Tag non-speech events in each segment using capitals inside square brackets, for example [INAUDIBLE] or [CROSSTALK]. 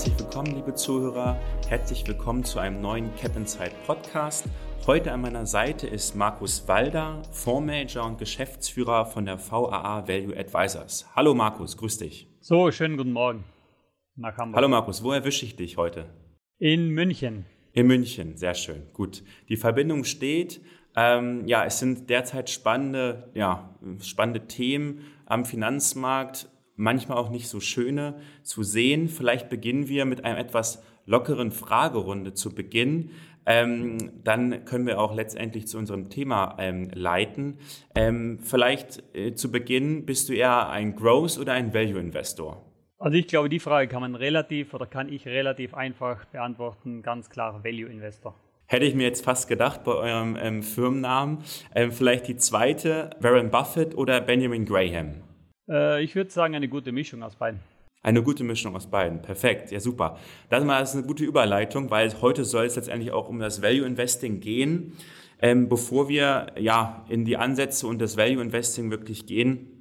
Herzlich willkommen, liebe Zuhörer. Herzlich willkommen zu einem neuen Cap Inside Podcast. Heute an meiner Seite ist Markus Walder, Fondsmanager und Geschäftsführer von der VAA Value Advisors. Hallo Markus, grüß dich. So, schönen guten Morgen nach Hamburg. Hallo Markus, wo erwische ich dich heute? In München. In München, sehr schön. Gut. Die Verbindung steht. Ähm, ja, es sind derzeit spannende, ja, spannende Themen am Finanzmarkt, manchmal auch nicht so schöne zu sehen. Vielleicht beginnen wir mit einem etwas lockeren Fragerunde zu Beginn. Ähm, dann können wir auch letztendlich zu unserem Thema ähm, leiten. Ähm, vielleicht äh, zu Beginn, bist du eher ein Growth- oder ein Value-Investor? Also ich glaube, die Frage kann man relativ oder kann ich relativ einfach beantworten. Ganz klar Value-Investor. Hätte ich mir jetzt fast gedacht bei eurem ähm, Firmennamen. Ähm, vielleicht die zweite, Warren Buffett oder Benjamin Graham? Äh, ich würde sagen, eine gute Mischung aus beiden. Eine gute Mischung aus beiden. Perfekt. Ja, super. Das ist eine gute Überleitung, weil heute soll es letztendlich auch um das Value Investing gehen. Ähm, bevor wir ja in die Ansätze und das Value Investing wirklich gehen,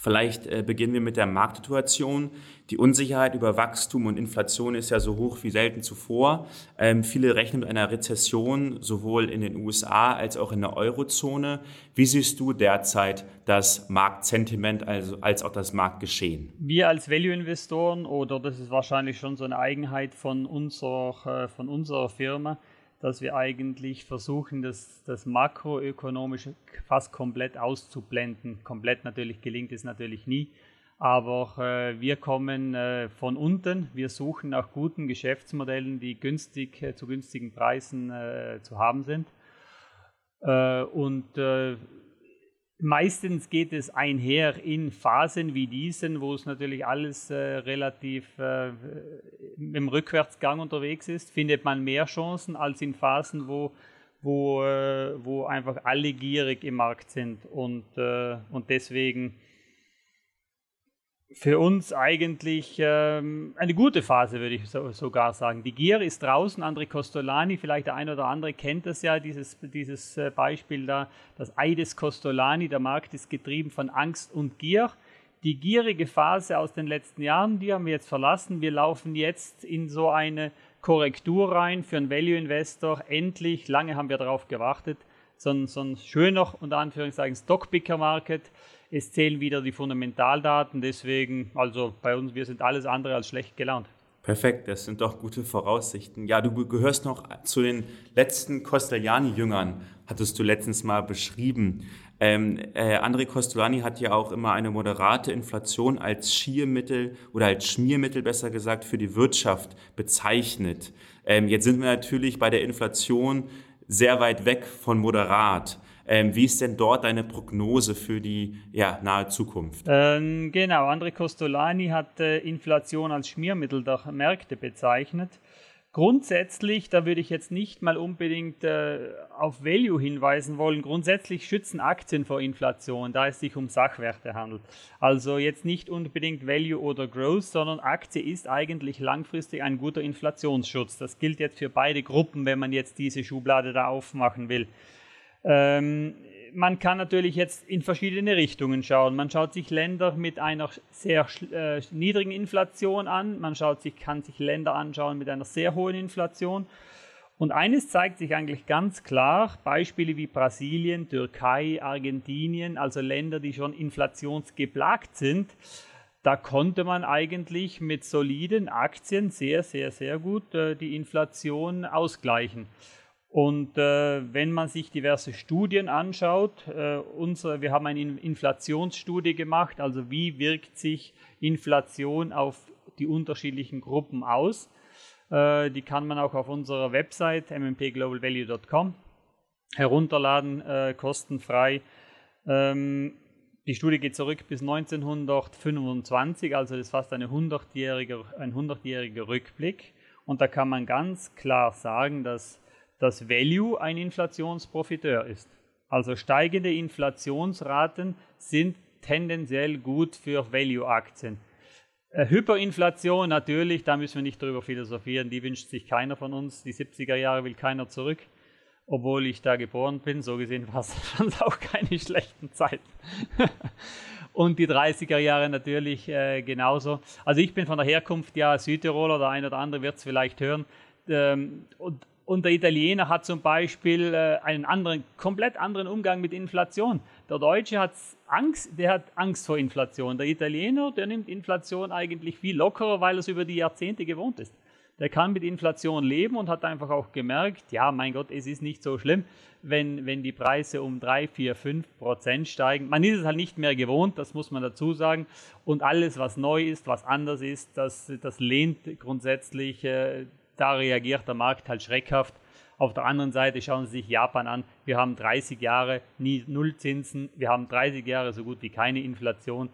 Vielleicht äh, beginnen wir mit der Marktsituation. Die Unsicherheit über Wachstum und Inflation ist ja so hoch wie selten zuvor. Ähm, viele rechnen mit einer Rezession sowohl in den USA als auch in der Eurozone. Wie siehst du derzeit das Marktsentiment also, als auch das Marktgeschehen? Wir als Value-Investoren, oder das ist wahrscheinlich schon so eine Eigenheit von unserer, äh, von unserer Firma, dass wir eigentlich versuchen, das, das Makroökonomische fast komplett auszublenden. Komplett natürlich gelingt es natürlich nie, aber äh, wir kommen äh, von unten. Wir suchen nach guten Geschäftsmodellen, die günstig äh, zu günstigen Preisen äh, zu haben sind. Äh, und äh, Meistens geht es einher in Phasen wie diesen, wo es natürlich alles äh, relativ äh, im Rückwärtsgang unterwegs ist, findet man mehr Chancen als in Phasen, wo, wo, äh, wo einfach alle gierig im Markt sind. Und, äh, und deswegen für uns eigentlich ähm, eine gute Phase, würde ich so, sogar sagen. Die Gier ist draußen. André Costolani, vielleicht der eine oder andere kennt das ja, dieses, dieses äh, Beispiel da, das Ei des Costolani. Der Markt ist getrieben von Angst und Gier. Die gierige Phase aus den letzten Jahren, die haben wir jetzt verlassen. Wir laufen jetzt in so eine Korrektur rein für einen Value Investor. Endlich, lange haben wir darauf gewartet, so ein, so ein schöner, unter Anführungszeichen, Stockpicker Market es zählen wieder die Fundamentaldaten, deswegen, also bei uns, wir sind alles andere als schlecht gelaunt. Perfekt, das sind doch gute Voraussichten. Ja, du gehörst noch zu den letzten Costellani-Jüngern, hattest du letztens mal beschrieben. Ähm, äh, André Costolani hat ja auch immer eine moderate Inflation als Schiermittel oder als Schmiermittel besser gesagt für die Wirtschaft bezeichnet. Ähm, jetzt sind wir natürlich bei der Inflation sehr weit weg von moderat. Ähm, wie ist denn dort deine Prognose für die ja, nahe Zukunft? Ähm, genau, André Costolani hat äh, Inflation als Schmiermittel der Märkte bezeichnet. Grundsätzlich, da würde ich jetzt nicht mal unbedingt äh, auf Value hinweisen wollen, grundsätzlich schützen Aktien vor Inflation, da es sich um Sachwerte handelt. Also jetzt nicht unbedingt Value oder Growth, sondern Aktie ist eigentlich langfristig ein guter Inflationsschutz. Das gilt jetzt für beide Gruppen, wenn man jetzt diese Schublade da aufmachen will. Ähm, man kann natürlich jetzt in verschiedene Richtungen schauen. Man schaut sich Länder mit einer sehr äh, niedrigen Inflation an. Man schaut sich, kann sich Länder anschauen mit einer sehr hohen Inflation. Und eines zeigt sich eigentlich ganz klar, Beispiele wie Brasilien, Türkei, Argentinien, also Länder, die schon inflationsgeplagt sind, da konnte man eigentlich mit soliden Aktien sehr, sehr, sehr gut äh, die Inflation ausgleichen. Und äh, wenn man sich diverse Studien anschaut, äh, unsere, wir haben eine Inflationsstudie gemacht, also wie wirkt sich Inflation auf die unterschiedlichen Gruppen aus. Äh, die kann man auch auf unserer Website mmpglobalvalue.com herunterladen, äh, kostenfrei. Ähm, die Studie geht zurück bis 1925, also das ist fast eine 100-jährige, ein 100-jähriger Rückblick. Und da kann man ganz klar sagen, dass dass Value ein Inflationsprofiteur ist. Also steigende Inflationsraten sind tendenziell gut für Value-Aktien. Äh, Hyperinflation natürlich, da müssen wir nicht drüber philosophieren, die wünscht sich keiner von uns. Die 70er Jahre will keiner zurück, obwohl ich da geboren bin. So gesehen war es [LAUGHS] auch keine schlechten Zeiten. [LAUGHS] und die 30er Jahre natürlich äh, genauso. Also ich bin von der Herkunft ja Südtiroler, der eine oder andere wird es vielleicht hören. Ähm, und, und, der Italiener hat zum Beispiel äh, einen anderen, komplett anderen Umgang mit Inflation. Der Deutsche hat Angst, der hat Angst vor Inflation. Der Italiener, der nimmt Inflation eigentlich viel lockerer, weil er es über die Jahrzehnte gewohnt ist der kann mit Inflation leben und hat einfach auch gemerkt, ja, mein Gott, es ist nicht so schlimm, wenn, wenn die Preise um 3, 4, 5 Prozent steigen. Man ist es halt nicht mehr gewohnt, das muss man dazu sagen. Und alles, was neu ist, was anders ist, das, das lehnt grundsätzlich, äh, da reagiert der Markt halt schreckhaft. Auf der anderen Seite schauen Sie sich Japan an. Wir haben 30 Jahre nie Nullzinsen, wir haben 30 Jahre so gut wie keine Inflation.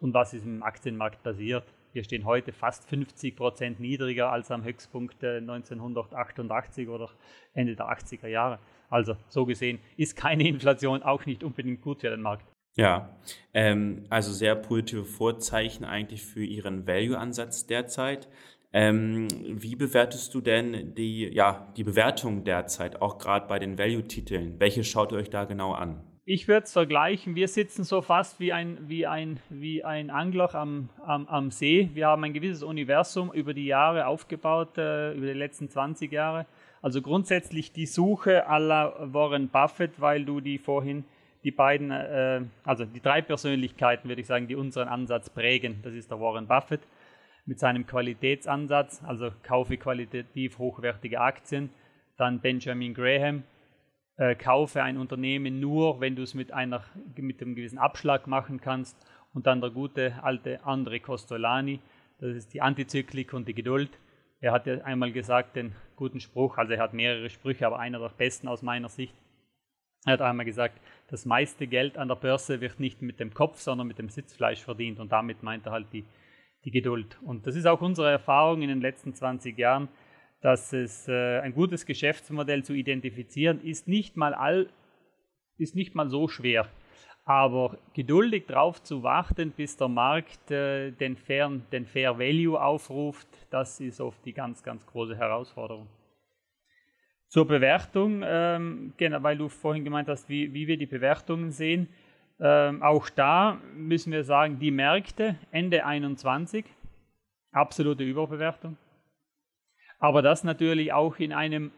Und was ist im Aktienmarkt passiert? Wir stehen heute fast 50 Prozent niedriger als am Höchstpunkt 1988 oder Ende der 80er Jahre. Also so gesehen ist keine Inflation auch nicht unbedingt gut für den Markt. Ja, ähm, also sehr positive Vorzeichen eigentlich für Ihren Value-Ansatz derzeit. Ähm, wie bewertest du denn die, ja, die Bewertung derzeit, auch gerade bei den Value-Titeln? Welche schaut ihr euch da genau an? ich würde es vergleichen, wir sitzen so fast wie ein, wie ein, wie ein Angler am, am, am See. Wir haben ein gewisses Universum über die Jahre aufgebaut, äh, über die letzten 20 Jahre. Also grundsätzlich die Suche aller Warren Buffett, weil du die vorhin, die beiden, äh, also die drei Persönlichkeiten, würde ich sagen, die unseren Ansatz prägen. Das ist der Warren Buffett mit seinem Qualitätsansatz, also kaufe qualitativ hochwertige Aktien. Dann Benjamin Graham, äh, kaufe ein Unternehmen nur, wenn du es mit, einer, mit einem gewissen Abschlag machen kannst. Und dann der gute alte Andre Costolani, das ist die Antizyklik und die Geduld. Er hat ja einmal gesagt, den guten Spruch, also er hat mehrere Sprüche, aber einer der besten aus meiner Sicht. Er hat einmal gesagt, das meiste Geld an der Börse wird nicht mit dem Kopf, sondern mit dem Sitzfleisch verdient. Und damit meint er halt die, die Geduld. Und das ist auch unsere Erfahrung in den letzten 20 Jahren dass es äh, ein gutes Geschäftsmodell zu identifizieren ist nicht mal all, ist nicht mal so schwer. Aber geduldig darauf zu warten, bis der Markt äh, den, Fair, den Fair Value aufruft, das ist oft die ganz, ganz große Herausforderung. Zur Bewertung, ähm, genau, weil du vorhin gemeint hast, wie, wie wir die Bewertungen sehen. Ähm, auch da müssen wir sagen, die Märkte Ende 21, absolute Überbewertung. Aber das natürlich auch in einem,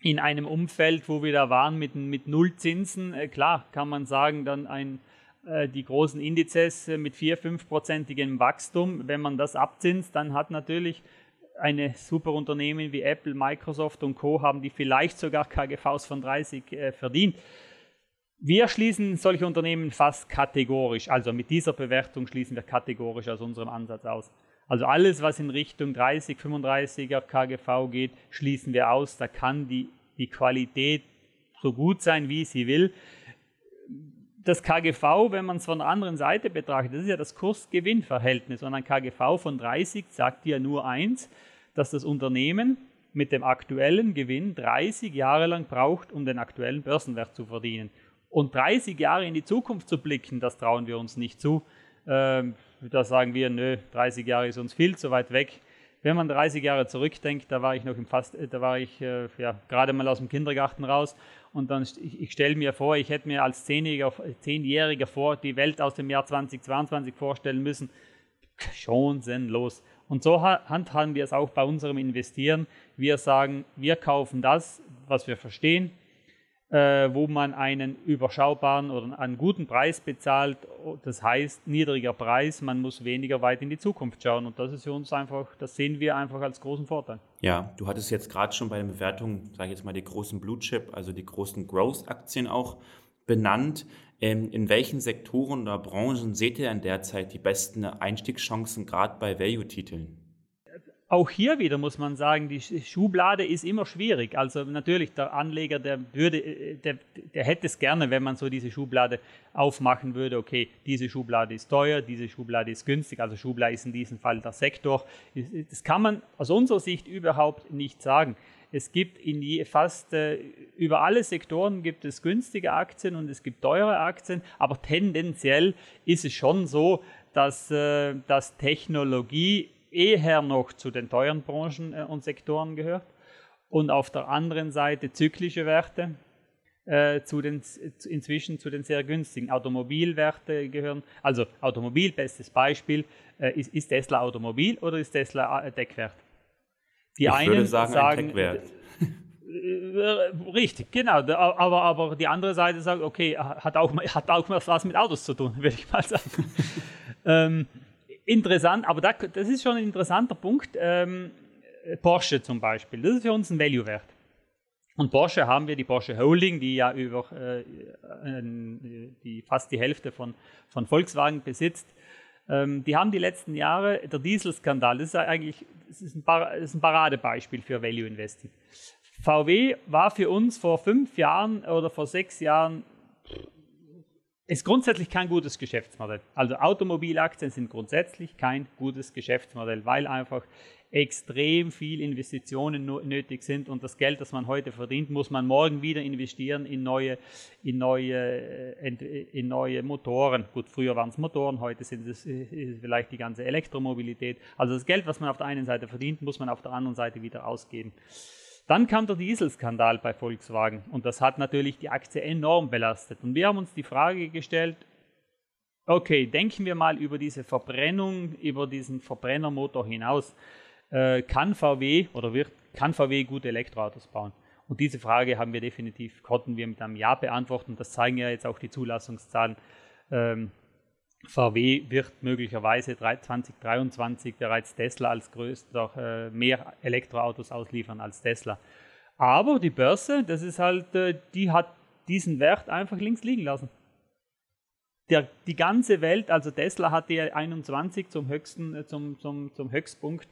in einem Umfeld, wo wir da waren mit, mit Nullzinsen. Äh, klar, kann man sagen, dann ein, äh, die großen Indizes äh, mit 4-5-prozentigem Wachstum, wenn man das abzinst, dann hat natürlich eine super Unternehmen wie Apple, Microsoft und Co. haben die vielleicht sogar KGVs von 30 äh, verdient. Wir schließen solche Unternehmen fast kategorisch, also mit dieser Bewertung schließen wir kategorisch aus unserem Ansatz aus. Also alles, was in Richtung 30, 35er KGV geht, schließen wir aus. Da kann die, die Qualität so gut sein, wie sie will. Das KGV, wenn man es von der anderen Seite betrachtet, das ist ja das Kurs-Gewinn-Verhältnis. Und ein KGV von 30 sagt ja nur eins, dass das Unternehmen mit dem aktuellen Gewinn 30 Jahre lang braucht, um den aktuellen Börsenwert zu verdienen. Und 30 Jahre in die Zukunft zu blicken, das trauen wir uns nicht zu. Ähm, da sagen wir, nö, 30 Jahre ist uns viel zu weit weg. Wenn man 30 Jahre zurückdenkt, da war ich noch im Fast, äh, da war ich äh, ja, gerade mal aus dem Kindergarten raus und dann ich, ich stelle mir vor, ich hätte mir als Zehnjähriger, Zehnjähriger vor die Welt aus dem Jahr 2022 vorstellen müssen. Schon sinnlos. Und so handhaben wir es auch bei unserem Investieren. Wir sagen, wir kaufen das, was wir verstehen, äh, wo man einen überschaubaren oder einen guten Preis bezahlt. Das heißt, niedriger Preis, man muss weniger weit in die Zukunft schauen. Und das ist für uns einfach, das sehen wir einfach als großen Vorteil. Ja, du hattest jetzt gerade schon bei der Bewertung, sage ich jetzt mal, die großen Blue Chip, also die großen Growth-Aktien auch benannt. Ähm, in welchen Sektoren oder Branchen seht ihr denn derzeit die besten Einstiegschancen, gerade bei Value-Titeln? Auch hier wieder muss man sagen, die Schublade ist immer schwierig. Also natürlich, der Anleger, der würde, äh, der, der hätte es gerne, wenn man so diese Schublade aufmachen würde. Okay, diese Schublade ist teuer, diese Schublade ist günstig. Also Schublade ist in diesem Fall der Sektor. Das kann man aus unserer Sicht überhaupt nicht sagen. Es gibt in je, fast äh, über alle Sektoren gibt es günstige Aktien und es gibt teure Aktien, aber tendenziell ist es schon so, dass, äh, dass Technologie eher noch zu den teuren Branchen äh, und Sektoren gehört. Und auf der anderen Seite zyklische Werte, äh, zu den, inzwischen zu den sehr günstigen. Automobilwerte gehören, also Automobil, bestes Beispiel, äh, ist, ist, Tesla Automobil oder ist Tesla äh, Deckwert? Die ich einen würde sagen, sagen ein Deckwert. Äh, richtig, genau. Aber, aber die andere Seite sagt, okay, hat auch, hat auch was mit Autos zu tun, [LAUGHS] würde ich mal sagen. [LAUGHS] ähm, interessant, aber da, das ist schon ein interessanter Punkt. Ähm, Porsche zum Beispiel, das ist für uns ein Value-Wert. Und Porsche haben wir die Porsche Holding, die ja über äh, die fast die Hälfte von, von Volkswagen besitzt. Ähm, die haben die letzten Jahre, der Dieselskandal, das ist eigentlich das ist ein, das ist ein Paradebeispiel für Value Investing. VW war für uns vor fünf Jahren oder vor sechs Jahren ist grundsätzlich kein gutes Geschäftsmodell. Also Automobilaktien sind grundsätzlich kein gutes Geschäftsmodell, weil einfach extrem viel Investitionen nötig sind und das Geld, das man heute verdient, muss man morgen wieder investieren in neue, in neue, äh, in neue Motoren. Gut, früher waren es Motoren, heute sind es äh, vielleicht die ganze Elektromobilität. Also das Geld, was man auf der einen Seite verdient, muss man auf der anderen Seite wieder ausgeben. Dann kam der Dieselskandal bei Volkswagen und das hat natürlich die Aktie enorm belastet. Und wir haben uns die Frage gestellt, okay, denken wir mal über diese Verbrennung, über diesen Verbrennermotor hinaus. Äh, kann VW oder wird, kann VW gute Elektroautos bauen? Und diese Frage haben wir definitiv, konnten wir mit einem Ja beantworten. Das zeigen ja jetzt auch die Zulassungszahlen. Ähm, VW wird möglicherweise 2023 bereits Tesla als größter äh, mehr Elektroautos ausliefern als Tesla. Aber die Börse, das ist halt, äh, die hat diesen Wert einfach links liegen lassen. Der, die ganze Welt, also Tesla hatte ja 21 zum höchsten, äh, zum, zum, zum Höchstpunkt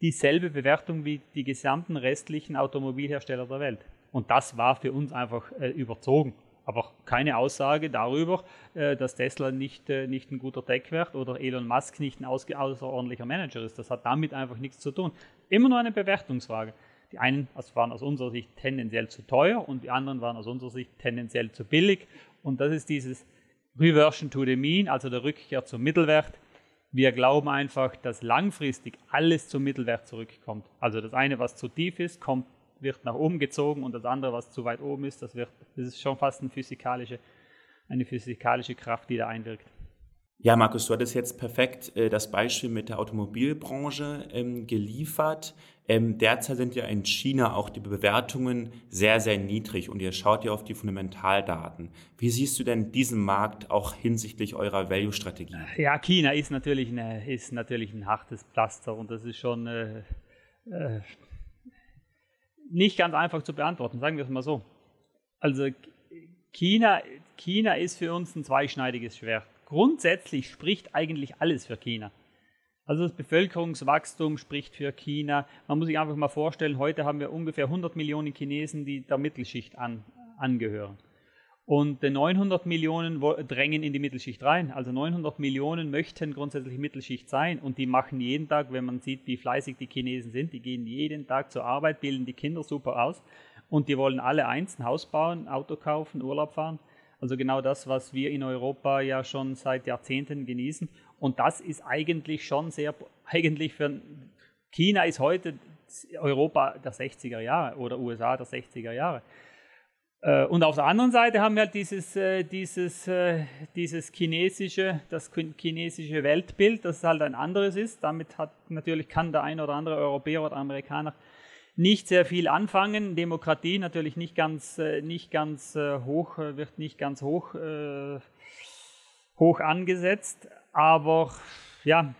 dieselbe Bewertung wie die gesamten restlichen Automobilhersteller der Welt. Und das war für uns einfach äh, überzogen aber keine Aussage darüber, äh, dass Tesla nicht, äh, nicht ein guter Tech-Wert oder Elon Musk nicht ein außerordentlicher Manager ist. Das hat damit einfach nichts zu tun. Immer nur eine Bewertungsfrage. Die einen waren aus unserer Sicht tendenziell zu teuer und die anderen waren aus unserer Sicht tendenziell zu billig. Und das ist dieses Reversion to the Mean, also der Rückkehr zum Mittelwert. Wir glauben einfach, dass langfristig alles zum Mittelwert zurückkommt. Also das eine, was zu tief ist, kommt wird nach oben gezogen und das andere, was zu weit oben ist, das, wird, das ist schon fast eine physikalische, eine physikalische Kraft, die da einwirkt. Ja, Markus, du hattest jetzt perfekt äh, das Beispiel mit der Automobilbranche ähm, geliefert. Ähm, derzeit sind ja in China auch die Bewertungen sehr, sehr niedrig und ihr schaut ja auf die Fundamentaldaten. Wie siehst du denn diesen Markt auch hinsichtlich eurer Value-Strategie? Ja, China ist natürlich, eine, ist natürlich ein hartes Pflaster und das ist schon äh, äh, nicht ganz einfach zu beantworten, sagen wir es mal so. Also China, China ist für uns ein zweischneidiges Schwert. Grundsätzlich spricht eigentlich alles für China. Also das Bevölkerungswachstum spricht für China. Man muss sich einfach mal vorstellen, heute haben wir ungefähr 100 Millionen Chinesen, die der Mittelschicht an, angehören. Und 900 Millionen drängen in die Mittelschicht rein. Also 900 Millionen möchten grundsätzlich Mittelschicht sein und die machen jeden Tag, wenn man sieht, wie fleißig die Chinesen sind, die gehen jeden Tag zur Arbeit, bilden die Kinder super aus und die wollen alle eins, ein Haus bauen, Auto kaufen, Urlaub fahren. Also genau das, was wir in Europa ja schon seit Jahrzehnten genießen. Und das ist eigentlich schon sehr, eigentlich für China ist heute Europa der 60er Jahre oder USA der 60er Jahre. Äh, und auf der anderen Seite haben wir halt dieses, äh, dieses, äh, dieses chinesische, das chinesische Weltbild, das halt ein anderes ist. Damit hat natürlich kann der ein oder andere Europäer oder Amerikaner nicht sehr viel anfangen. Demokratie natürlich nicht ganz, nicht ganz hoch, wird nicht ganz hoch, hoch angesetzt. Aber ja,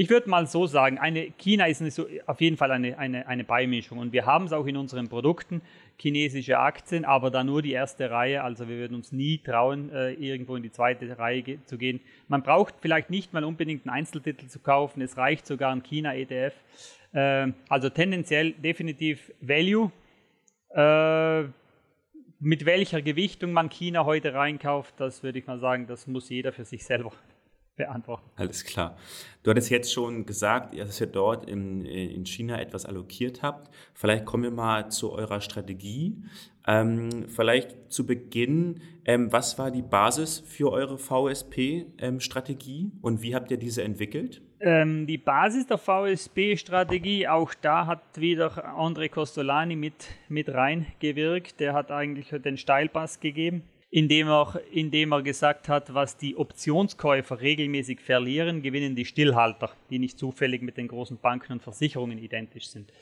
ich würde mal so sagen, eine, China ist eine, auf jeden Fall eine, eine, eine Beimischung und wir haben es auch in unseren Produkten, chinesische Aktien, aber da nur die erste Reihe, also wir würden uns nie trauen, äh, irgendwo in die zweite Reihe ge zu gehen. Man braucht vielleicht nicht mal unbedingt einen Einzeltitel zu kaufen, es reicht sogar ein China-ETF. Äh, also tendenziell definitiv Value. Äh, mit welcher Gewichtung man China heute reinkauft, das würde ich mal sagen, das muss jeder für sich selber beantworten. Alles klar. Du hattest jetzt schon gesagt, dass ihr dort in, in China etwas allokiert habt. Vielleicht kommen wir mal zu eurer Strategie. Ähm, vielleicht zu Beginn, ähm, was war die Basis für eure VSP-Strategie ähm, und wie habt ihr diese entwickelt? Ähm, die Basis der VSP-Strategie, auch da hat wieder André Costolani mit, mit reingewirkt. Der hat eigentlich den Steilpass gegeben indem er, indem er gesagt hat, was die Optionskäufer regelmäßig verlieren, gewinnen die Stillhalter, die nicht zufällig mit den großen Banken und Versicherungen identisch sind.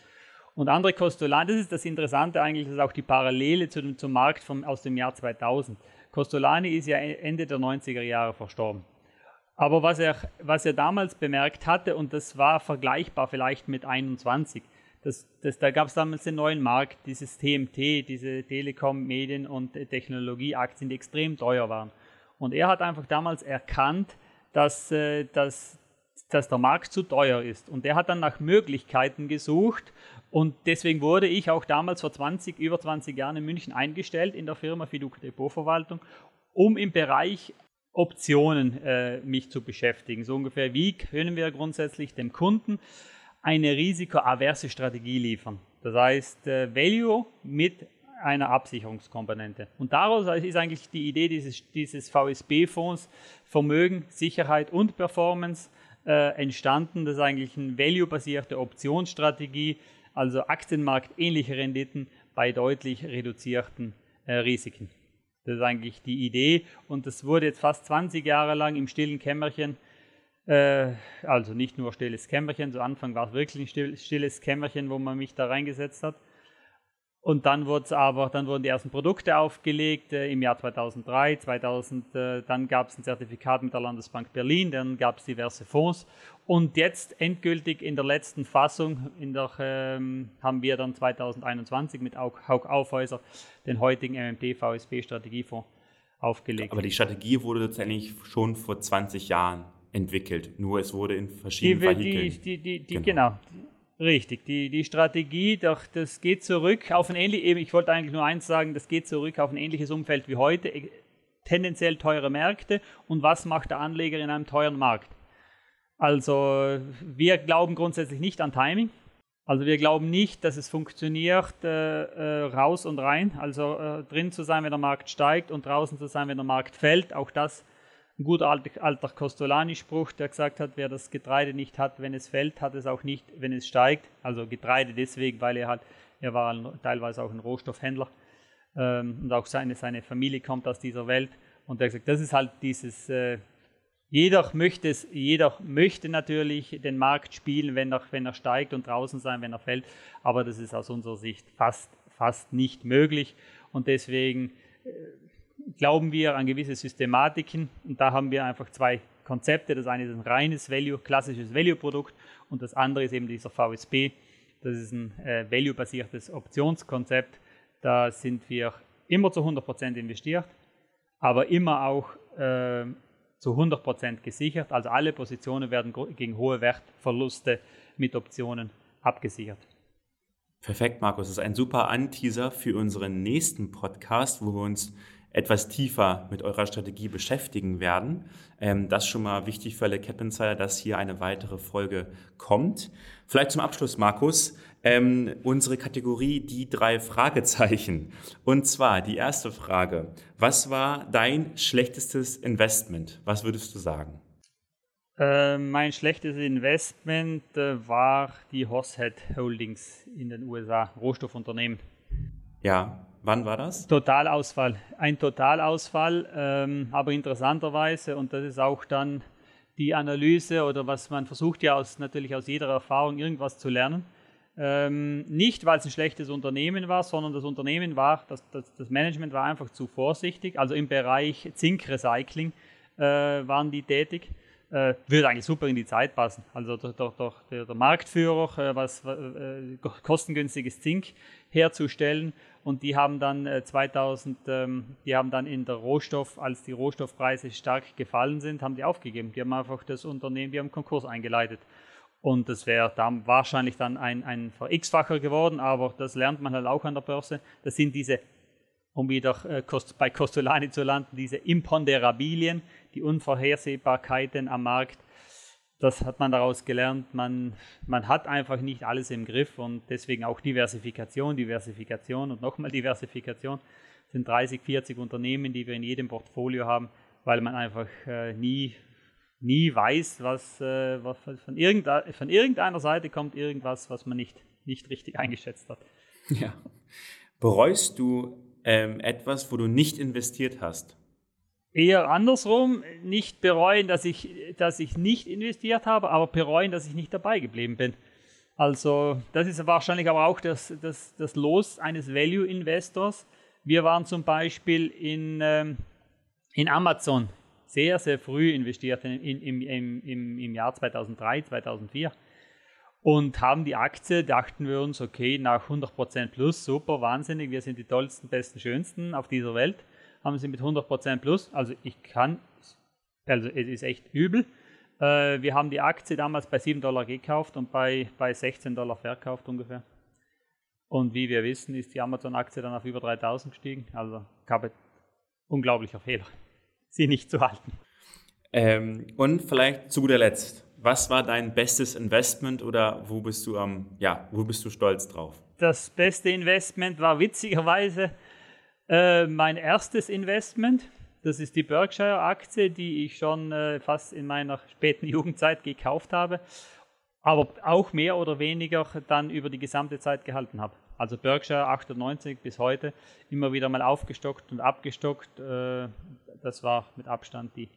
Und André Costolani, das ist das Interessante eigentlich, ist auch die Parallele zu dem, zum Markt vom, aus dem Jahr 2000. Costolani ist ja Ende der 90er Jahre verstorben. Aber was er, was er damals bemerkt hatte, und das war vergleichbar vielleicht mit 21, das, das, da gab es damals den neuen Markt, dieses TMT, diese Telekom, Medien und Technologieaktien, die extrem teuer waren. Und er hat einfach damals erkannt, dass, äh, dass, dass der Markt zu teuer ist. Und er hat dann nach Möglichkeiten gesucht. Und deswegen wurde ich auch damals vor 20, über 20 Jahren in München eingestellt in der Firma Fiduc Depotverwaltung, um im Bereich Optionen äh, mich zu beschäftigen. So ungefähr, wie können wir grundsätzlich dem Kunden eine risikoaverse Strategie liefern. Das heißt, äh, Value mit einer Absicherungskomponente. Und daraus ist eigentlich die Idee dieses, dieses VSB-Fonds Vermögen, Sicherheit und Performance äh, entstanden. Das ist eigentlich eine value-basierte Optionsstrategie, also aktienmarktähnliche Renditen bei deutlich reduzierten äh, Risiken. Das ist eigentlich die Idee und das wurde jetzt fast 20 Jahre lang im stillen Kämmerchen äh, also nicht nur stilles Kämmerchen, zu Anfang war es wirklich ein stilles Kämmerchen, wo man mich da reingesetzt hat. Und dann wurde aber, dann wurden die ersten Produkte aufgelegt äh, im Jahr 2003, 2000, äh, dann gab es ein Zertifikat mit der Landesbank Berlin, dann gab es diverse Fonds und jetzt endgültig in der letzten Fassung in der, ähm, haben wir dann 2021 mit Haug Aufhäuser den heutigen MMT VSB Strategiefonds aufgelegt. Aber die Strategie wurde letztendlich schon vor 20 Jahren entwickelt. Nur es wurde in verschiedenen die, Vehikeln. Die, die, die, genau. genau. Richtig, die, die Strategie, doch das geht zurück auf ein ähnliches, ich wollte eigentlich nur eins sagen, das geht zurück auf ein ähnliches Umfeld wie heute, e, tendenziell teure Märkte und was macht der Anleger in einem teuren Markt? Also wir glauben grundsätzlich nicht an Timing, also wir glauben nicht, dass es funktioniert, äh, äh, raus und rein, also äh, drin zu sein, wenn der Markt steigt und draußen zu sein, wenn der Markt fällt, auch das ein guter alter, Costolani-Spruch, der gesagt hat, wer das Getreide nicht hat, wenn es fällt, hat es auch nicht, wenn es steigt. Also Getreide deswegen, weil er halt, er war teilweise auch ein Rohstoffhändler ähm, und auch seine, seine Familie kommt aus dieser Welt. Und er hat gesagt, das ist halt dieses, äh, jeder möchte es, jeder möchte natürlich den Markt spielen, wenn er, wenn er steigt und draußen sein, wenn er fällt. Aber das ist aus unserer Sicht fast, fast nicht möglich. Und deswegen äh, glauben wir an gewisse Systematiken und da haben wir einfach zwei Konzepte. Das eine ist ein reines Value, klassisches Value-Produkt und das andere ist eben dieser VSB. Das ist ein äh, Value-basiertes Optionskonzept. Da sind wir immer zu 100% investiert, aber immer auch äh, zu 100% gesichert. Also alle Positionen werden gegen hohe Wertverluste mit Optionen abgesichert. Perfekt, Markus. Das ist ein super Anteaser für unseren nächsten Podcast, wo wir uns etwas tiefer mit eurer Strategie beschäftigen werden. Ähm, das ist schon mal wichtig für alle Cap Insider, dass hier eine weitere Folge kommt. Vielleicht zum Abschluss, Markus, ähm, unsere Kategorie die drei Fragezeichen. Und zwar die erste Frage. Was war dein schlechtestes Investment? Was würdest du sagen? Äh, mein schlechtestes Investment äh, war die Horsehead Holdings in den USA, Rohstoffunternehmen. Ja, Wann war das? Totalausfall. Ein Totalausfall, ähm, aber interessanterweise, und das ist auch dann die Analyse oder was man versucht ja aus, natürlich aus jeder Erfahrung irgendwas zu lernen. Ähm, nicht, weil es ein schlechtes Unternehmen war, sondern das Unternehmen war, das, das, das Management war einfach zu vorsichtig. Also im Bereich Zinkrecycling äh, waren die tätig. Äh, würde eigentlich super in die Zeit passen. Also durch, durch der, der, Marktführer, äh, was äh, kostengünstiges Zink herzustellen und die haben dann 2000, äh, ähm, die haben dann in der Rohstoff, als die Rohstoffpreise stark gefallen sind, haben die aufgegeben. Die haben einfach das Unternehmen, die haben Konkurs eingeleitet. Und das wäre dann wahrscheinlich dann ein, ein X-Facher geworden, aber das lernt man halt auch an der Börse. Das sind diese um wieder äh, bei Costolani zu landen, diese Imponderabilien, die Unvorhersehbarkeiten am Markt. Das hat man daraus gelernt. Man, man hat einfach nicht alles im Griff und deswegen auch Diversifikation, Diversifikation und nochmal Diversifikation. Es sind 30, 40 Unternehmen, die wir in jedem Portfolio haben, weil man einfach äh, nie, nie weiß, was, äh, was von, irgendeiner, von irgendeiner Seite kommt irgendwas, was man nicht, nicht richtig eingeschätzt hat. Ja. Bereust du ähm, etwas, wo du nicht investiert hast? Eher andersrum, nicht bereuen, dass ich, dass ich nicht investiert habe, aber bereuen, dass ich nicht dabei geblieben bin. Also das ist wahrscheinlich aber auch das, das, das Los eines Value-Investors. Wir waren zum Beispiel in, ähm, in Amazon sehr, sehr früh investiert, in, in, im, im, im Jahr 2003, 2004 und haben die Aktie, dachten wir uns, okay, nach 100% plus, super, wahnsinnig, wir sind die tollsten, besten, schönsten auf dieser Welt, haben sie mit 100% plus, also ich kann, also es ist echt übel. Äh, wir haben die Aktie damals bei 7 Dollar gekauft und bei, bei 16 Dollar verkauft ungefähr. Und wie wir wissen, ist die Amazon-Aktie dann auf über 3000 gestiegen. Also gab unglaublicher Fehler, [LAUGHS] sie nicht zu halten. Ähm, und vielleicht zu guter Letzt, was war dein bestes Investment oder wo bist du am, ja, wo bist du stolz drauf? Das beste Investment war witzigerweise äh, mein erstes Investment. Das ist die Berkshire-Aktie, die ich schon äh, fast in meiner späten [LAUGHS] Jugendzeit gekauft habe, aber auch mehr oder weniger dann über die gesamte Zeit gehalten habe. Also Berkshire 98 bis heute immer wieder mal aufgestockt und abgestockt. Äh, das war mit Abstand die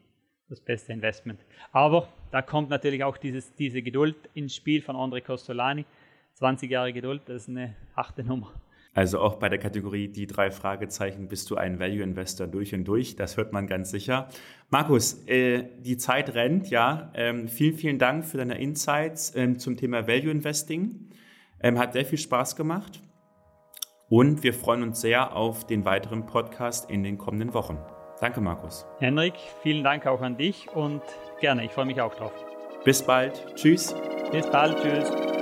das beste Investment. Aber da kommt natürlich auch dieses, diese Geduld ins Spiel von André Costolani. 20 Jahre Geduld, das ist eine harte Nummer. Also auch bei der Kategorie die drei Fragezeichen bist du ein Value Investor durch und durch. Das hört man ganz sicher. Markus, äh, die Zeit rennt, ja. Ähm, vielen, vielen Dank für deine Insights ähm, zum Thema Value Investing. Ähm, hat sehr viel Spaß gemacht. Und wir freuen uns sehr auf den weiteren Podcast in den kommenden Wochen. Danke, Markus. Henrik, vielen Dank auch an dich und gerne, ich freue mich auch drauf. Bis bald. Tschüss. Bis bald. Tschüss.